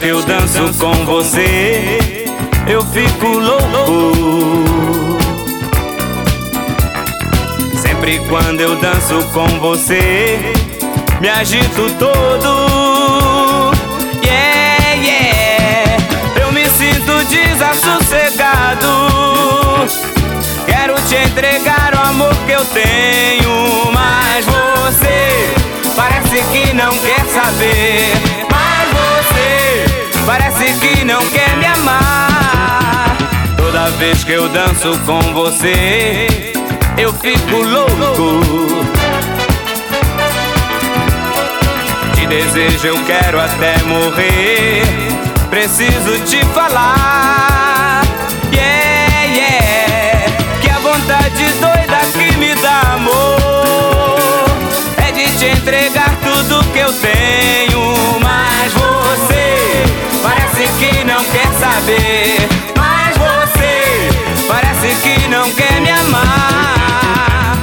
Eu danço com você, eu fico louco. Sempre quando eu danço com você, me agito todo. Yeah, yeah. Eu me sinto desassossegado. Quero te entregar o amor que eu tenho, mas você parece que não quer saber. Parece que não quer me amar. Toda vez que eu danço com você, eu fico louco. Te desejo, eu quero até morrer. Preciso te falar. Yeah, yeah. Que a vontade doida que me dá amor é de te entregar tudo que eu tenho. Mas você parece que não quer saber. Mas você parece que não quer me amar.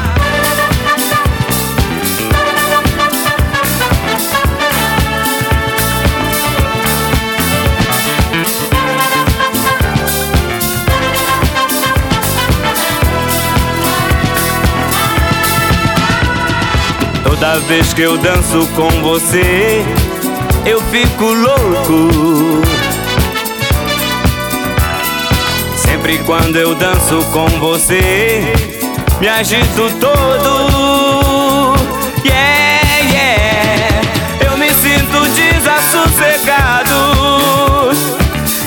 Toda vez que eu danço com você eu fico louco. Sempre quando eu danço com você, me agito todo. Yeah, yeah. Eu me sinto desassossegado.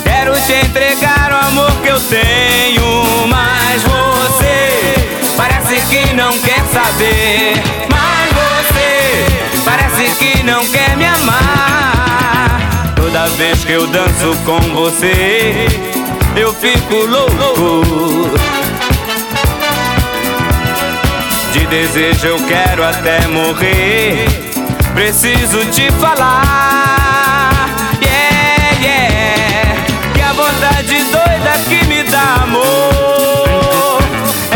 Quero te entregar o amor que eu tenho, mas você parece que não quer saber. Mas você parece que não quer me amar. Toda vez que eu danço com você, eu fico louco. De desejo eu quero até morrer. Preciso te falar. Yeah, yeah. Que a vontade doida que me dá amor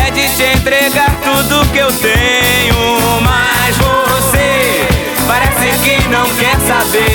é de te entregar tudo que eu tenho. Mas você parece que não quer saber.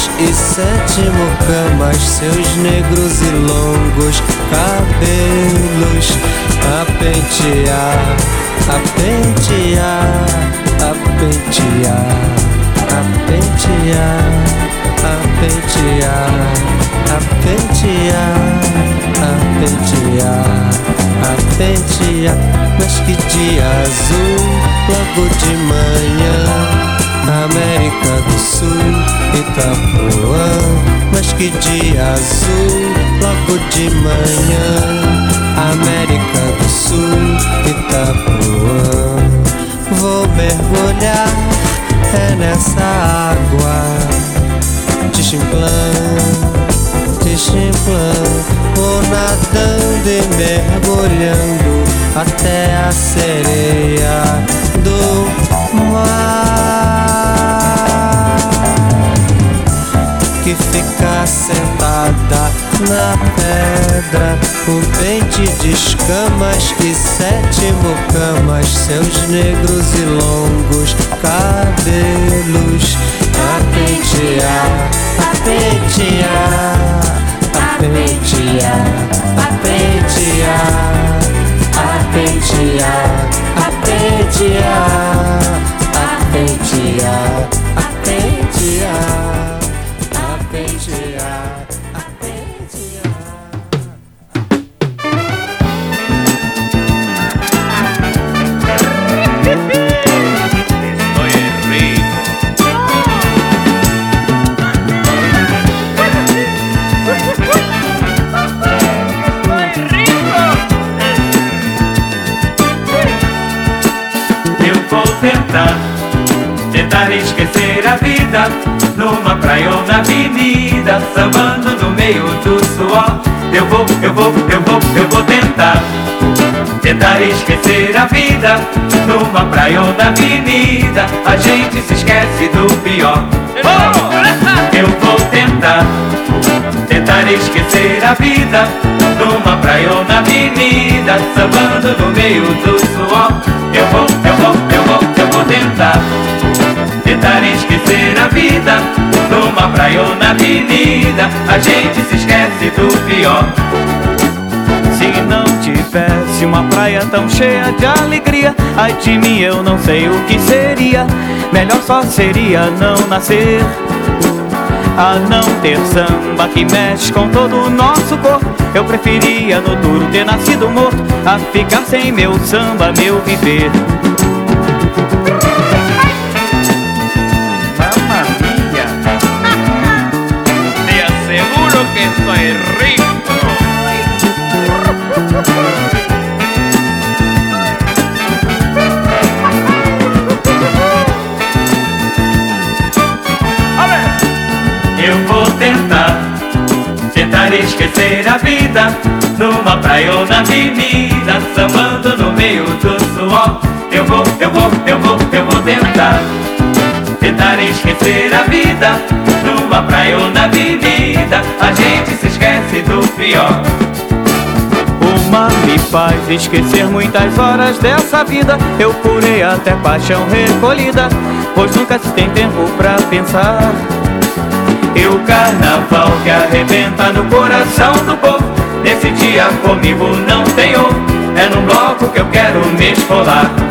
seis e sétimo camas, seus negros e longos cabelos a pentear, a pentear, a pentear, a pentear, a pentear, a pentear, a pentear, a pentear, mas que dia azul logo de manhã. América do Sul, Itapuã, mas que dia azul, logo de manhã. América do Sul, Itapuã, vou mergulhar é nessa água. De chimplão, de chimplão, vou nadando e mergulhando até a sereia do no ar. Que fica sentada na pedra com pente de escamas e sete mucamas Seus negros e longos cabelos. A pentear, a pentear, a pentear, a pentear. Apentear, apentear, apentear, apentear. Numa praia ou na avenida, sambando no meio do suor. Eu vou, eu vou, eu vou, eu vou tentar. Tentar esquecer a vida. Numa praia ou na avenida A gente se esquece do pior. Oh! Eu vou tentar. Tentar esquecer a vida. Numa praia ou na avenida Sambando no meio do suor. Eu vou, eu vou, eu vou, eu vou tentar Tentar esquecer a vida. Numa praia ou na avenida A gente se esquece do pior. Se não tivesse uma praia tão cheia de alegria Ai de mim eu não sei o que seria. Melhor só seria não nascer A não ter samba que mexe com todo o nosso corpo. Eu preferia no duro ter nascido morto A ficar sem meu samba, meu viver tentar esquecer a vida Numa praia ou na avenida, sambando no meio do suor. Eu vou, eu vou, eu vou, eu vou tentar. Tentar esquecer a vida Numa praia ou na avenida. A gente se esquece do pior. O mar me faz esquecer muitas horas dessa vida. Eu curei até paixão recolhida Pois nunca se tem tempo pra pensar E o carnaval que arrebenta no coração do povo. Nesse dia comigo não tem outro É num bloco que eu quero me esfolar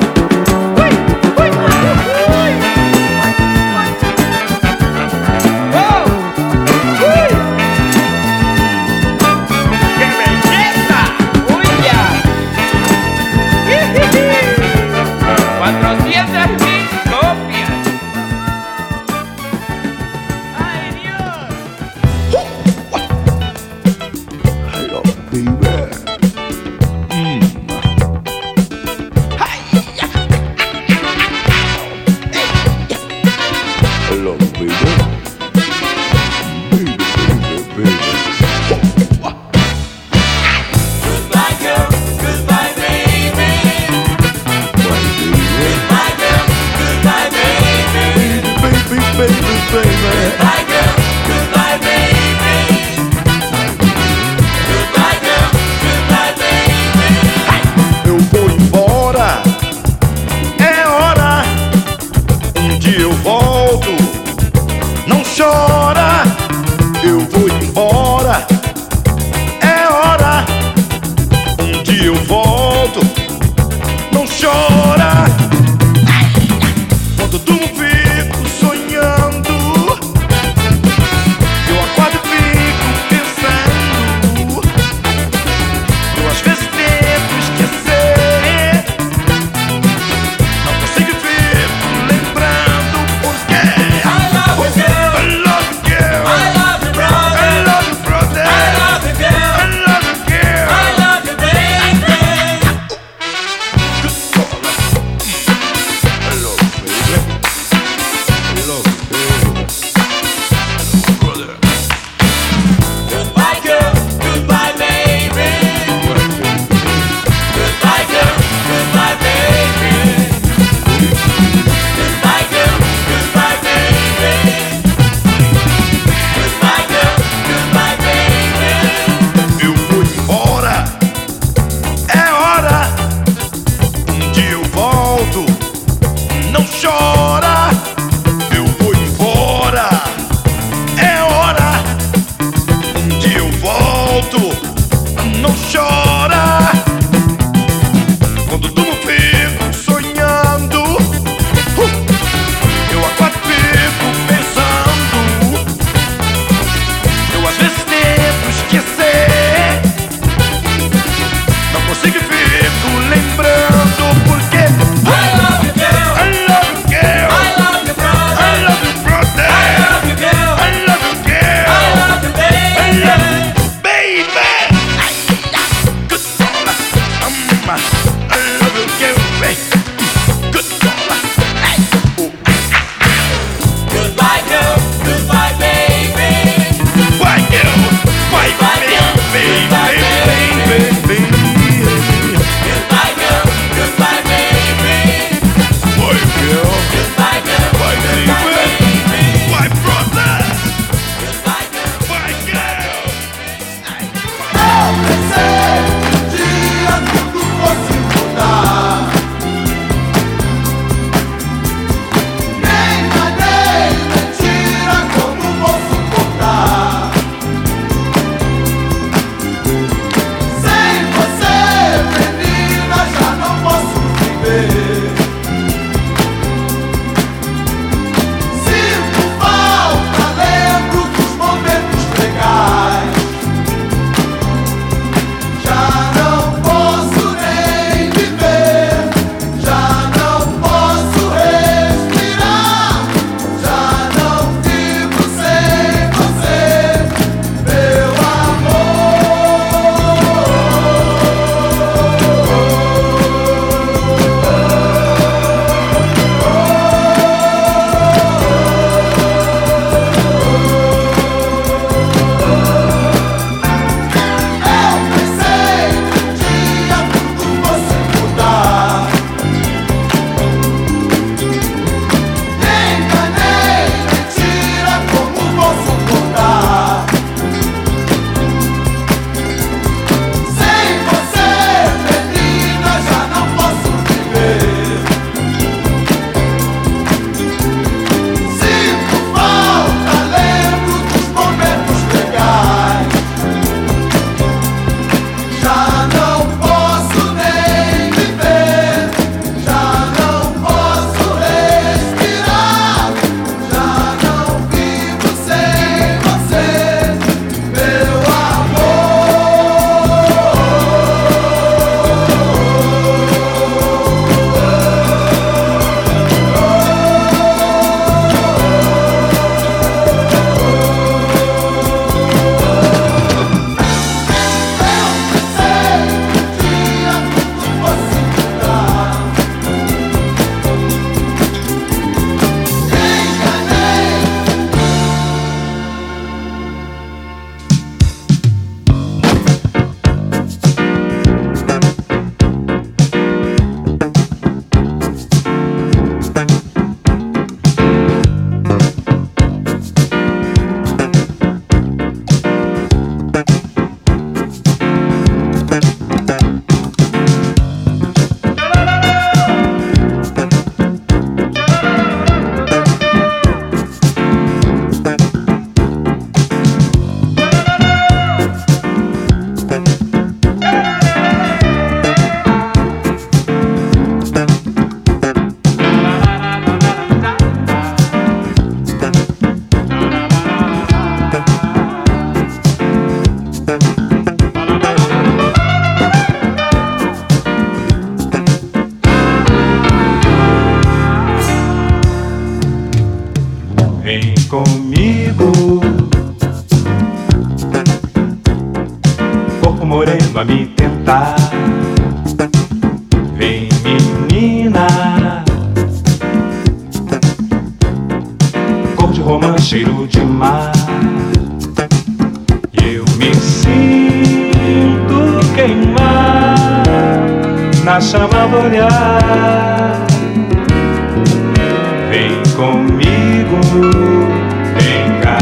Vem cá,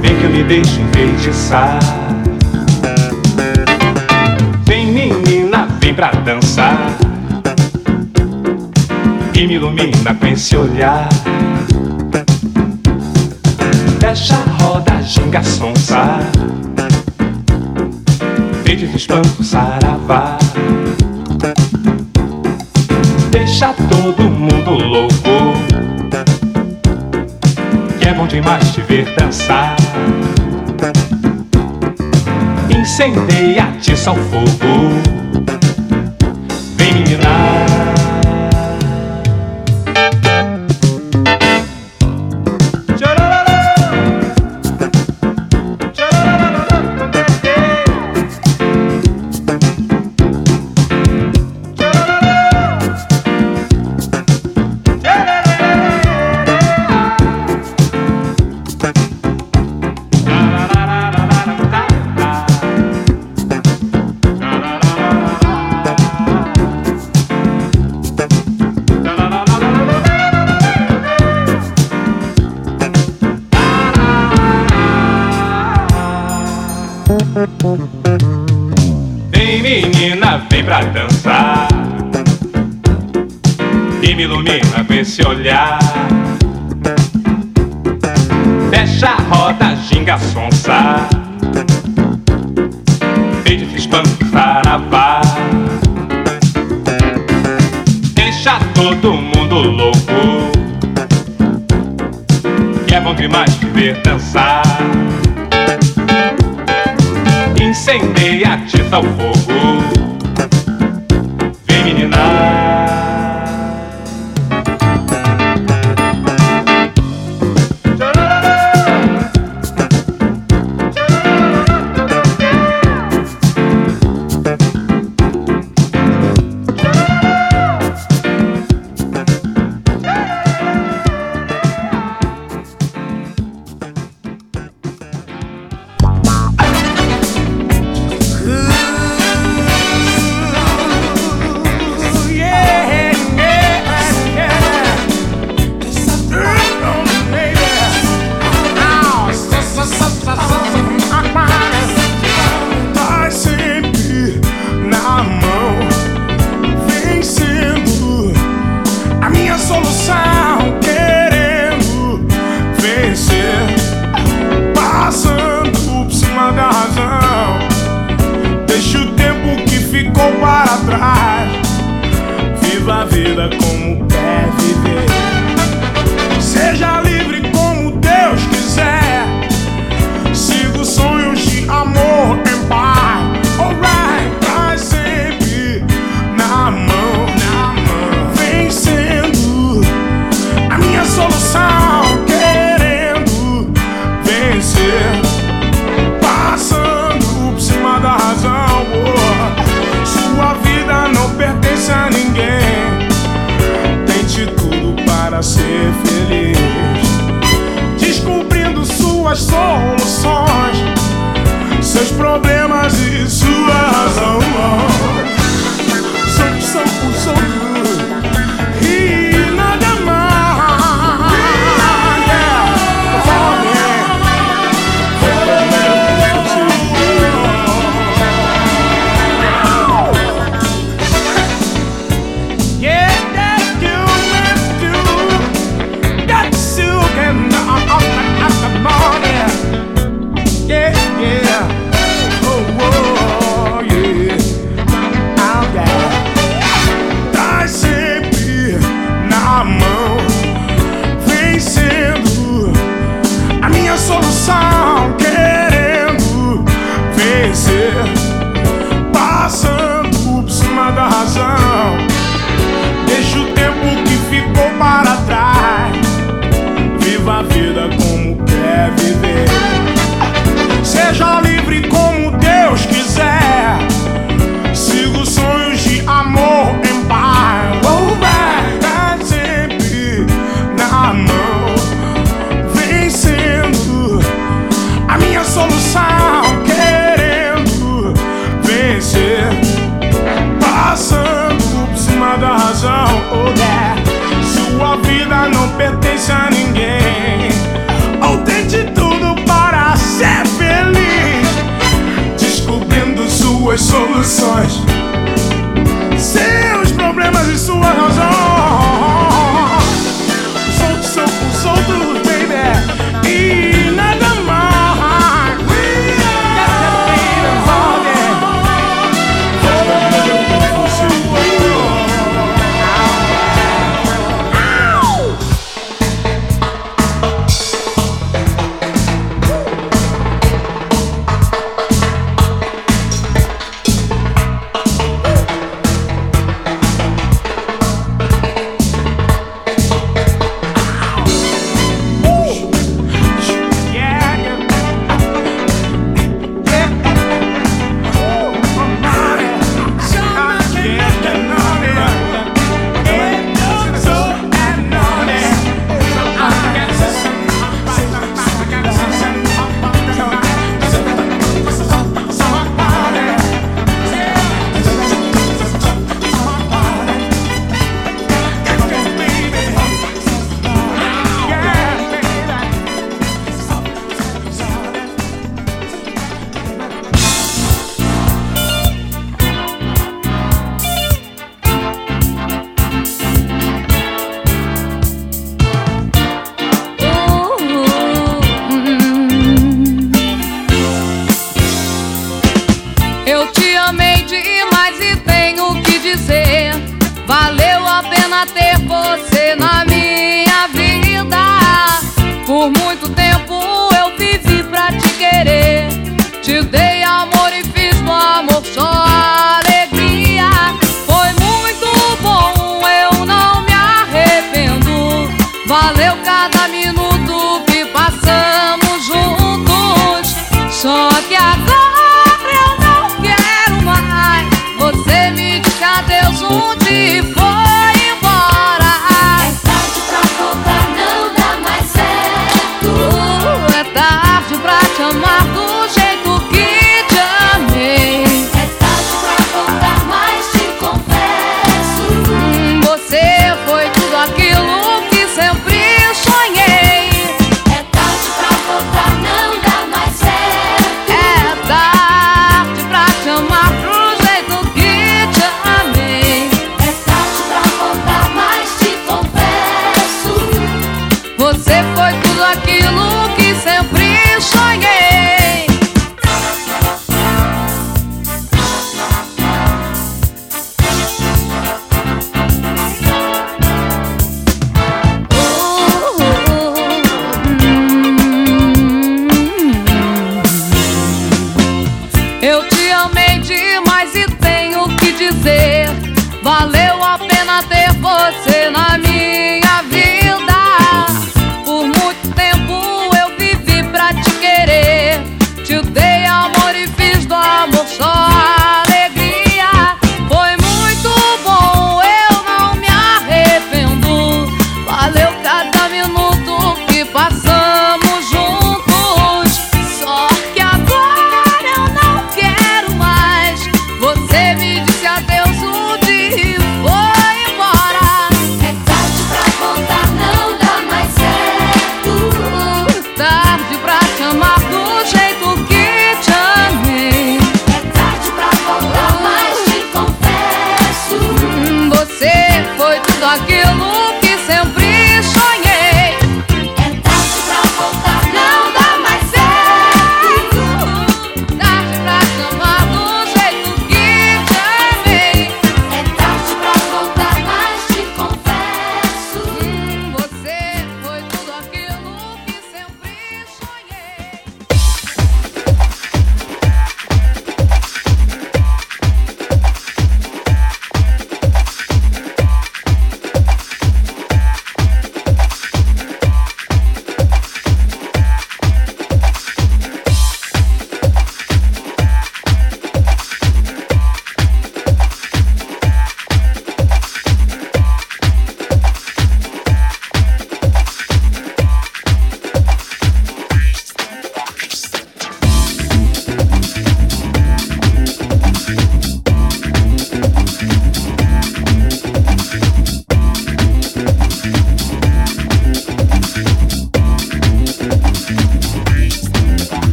vem que eu me deixo enfeitiçar. Vem menina, vem pra dançar. E me ilumina com esse olhar. Deixa a roda, ginga, sonsa. Vem de espanto, saravá. Deixa todo mundo louco demais te ver dançar. Incendeia-te, ao fogo. Vem, me dar. te ver dançar. Incendeia, tita o fogo, vem.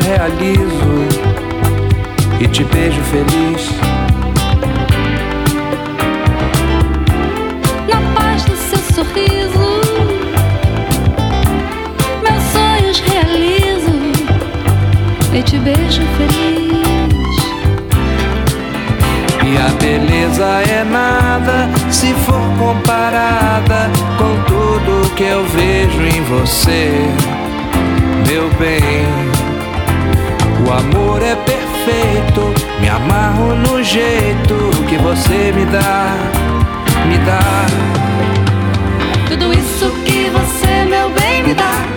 realizo e te beijo feliz. Na paz do seu sorriso, meus sonhos realizo e te beijo feliz. E a beleza é nada se for comparada com tudo que eu vejo em você, meu bem. Seu amor é perfeito, me amarro no jeito que você me dá, me dá. Tudo isso que você, meu bem, me dá.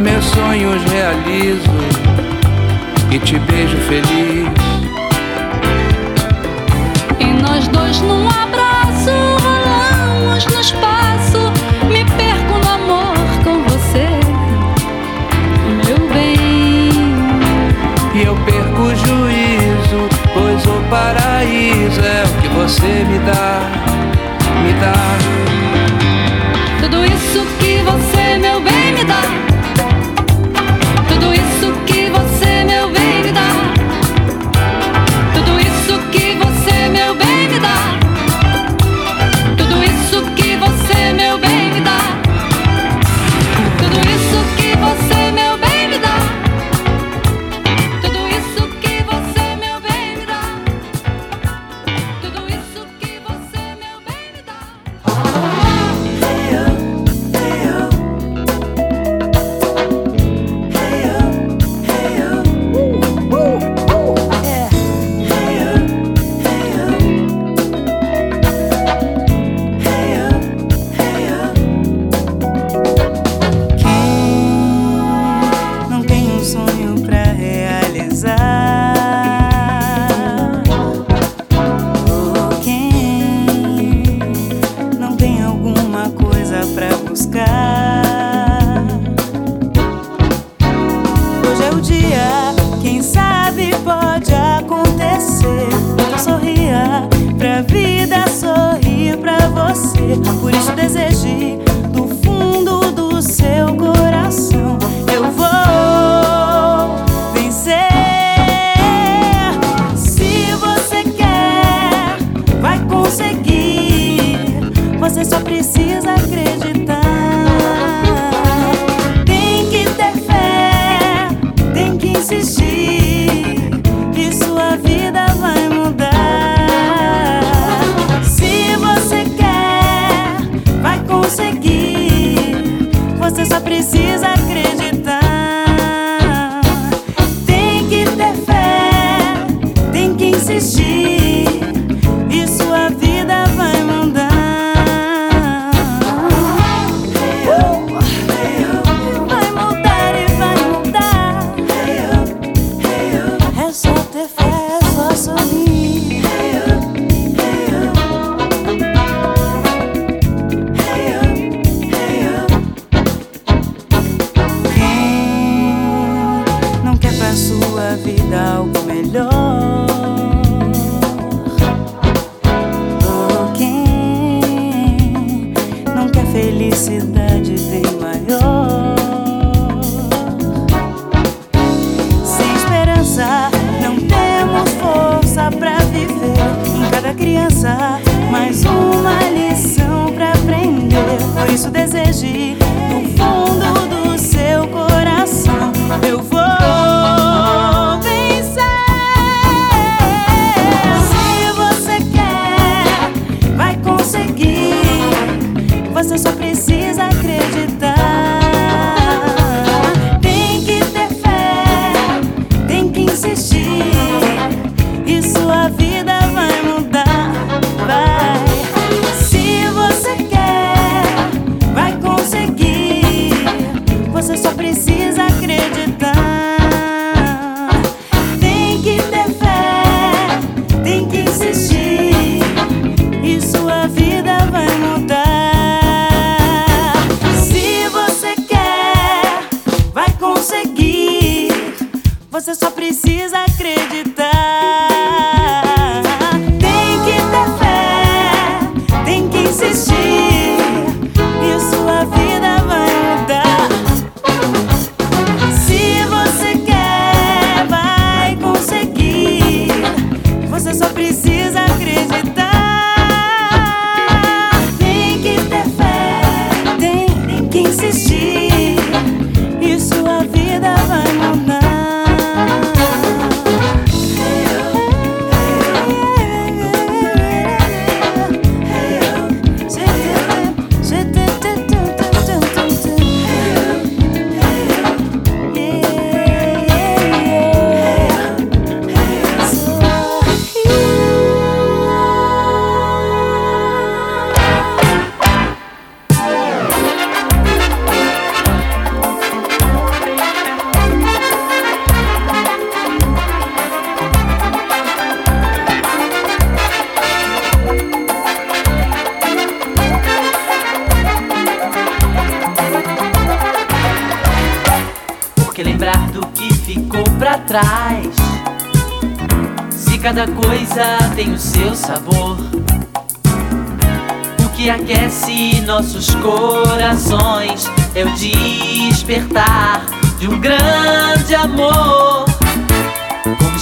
meus sonhos realizo e te beijo feliz. E nós dois num abraço rolamos no espaço, me perco no amor com você, meu bem. E eu perco o juízo, pois o paraíso é o que você me dá, me dá.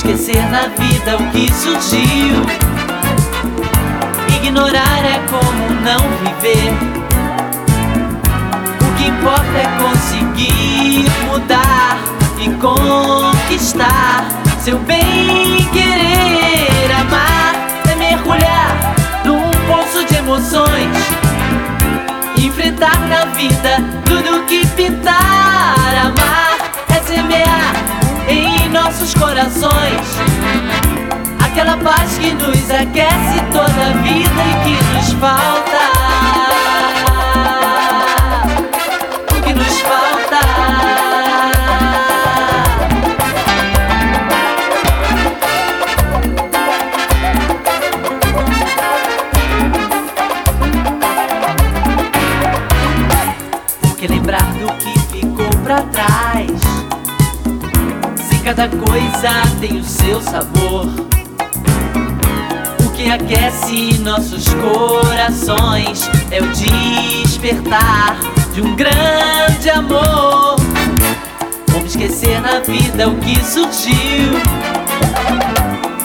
Esquecer na vida o que surgiu? Ignorar é como não viver. O que importa é conseguir mudar e conquistar seu bem querer. Amar é mergulhar num poço de emoções, enfrentar na vida tudo que pintar. Amar é semear em nossos corações aquela paz que nos aquece toda a vida e que nos falta. Que nos falta? Porque lembrar do que ficou pra trás. Cada coisa tem o seu sabor. O que aquece nossos corações é o despertar de um grande amor. Como esquecer na vida o que surgiu?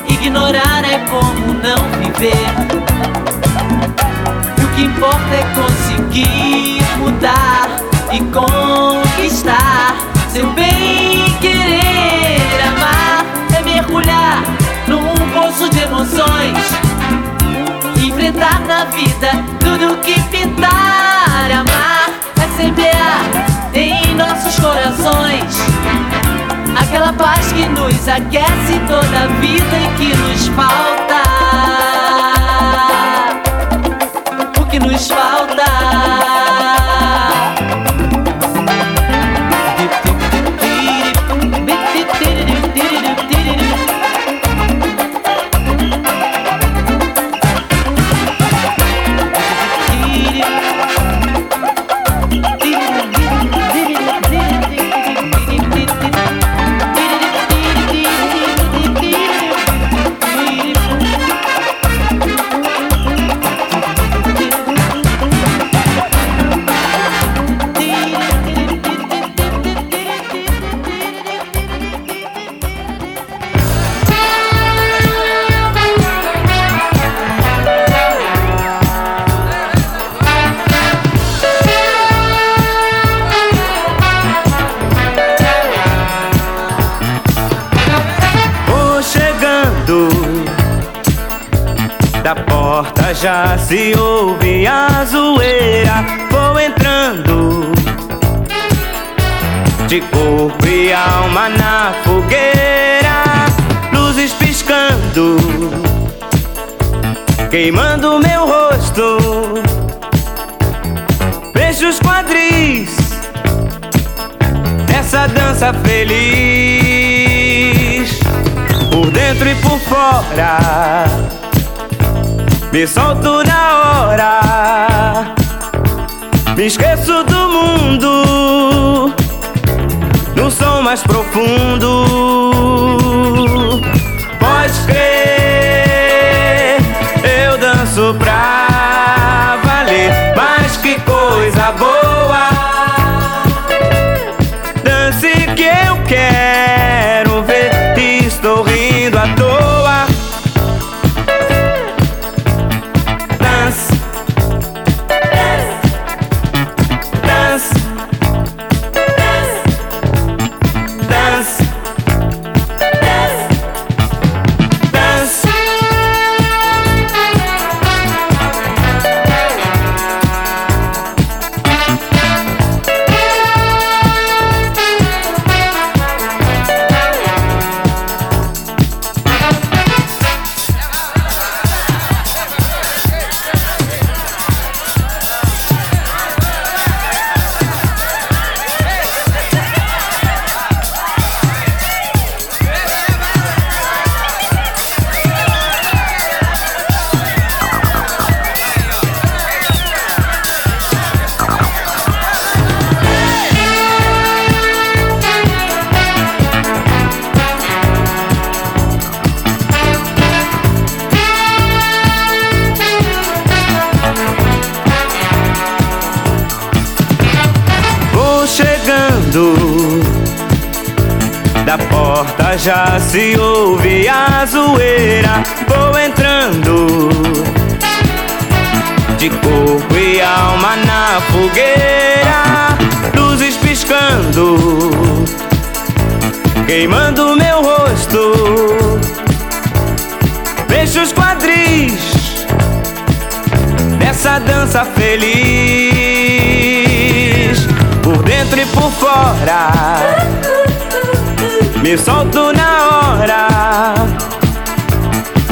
Ignorar é como não viver. O que importa é conseguir mudar e conquistar seu bem querer. Mergulhar num poço de emoções, enfrentar na vida tudo que pintar. Amar é semear em nossos corações aquela paz que nos aquece toda a vida e que nos falta.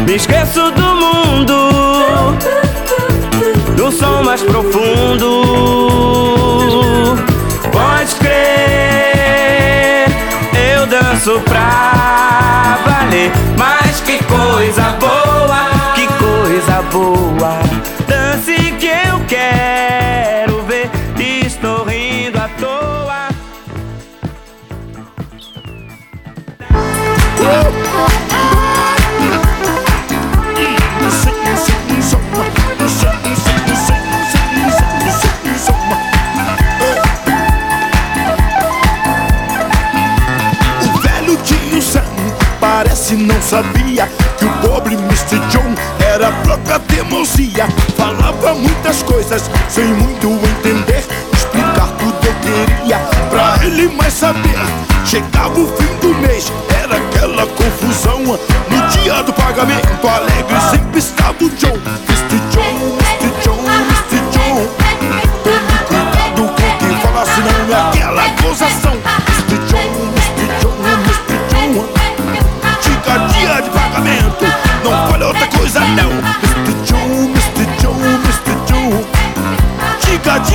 Me esqueço do mundo, do som mais profundo. Pode crer, eu danço pra valer. Mas que coisa boa! sabia que o pobre Mr. John era a própria teimosia. Falava muitas coisas sem muito entender, explicar tudo eu queria pra ele mais saber. Chegava o fim do mês, era aquela confusão. No dia do pagamento, alegre sempre estava o John. Mr. John, Mr. John, Mr. John. Tome cuidado com quem fala, senão é aquela acusação.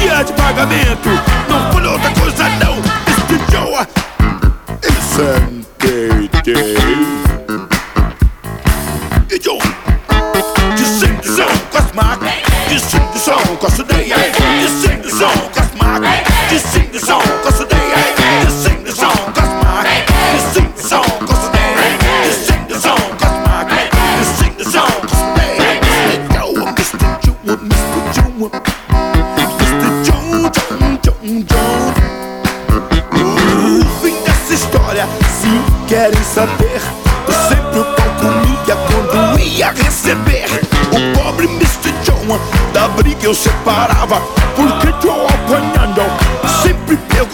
dia de pagamento. querem saber. Eu sempre o pau quando ia receber. O pobre Mr. John, da briga eu separava. Porque John apanhando, sempre pego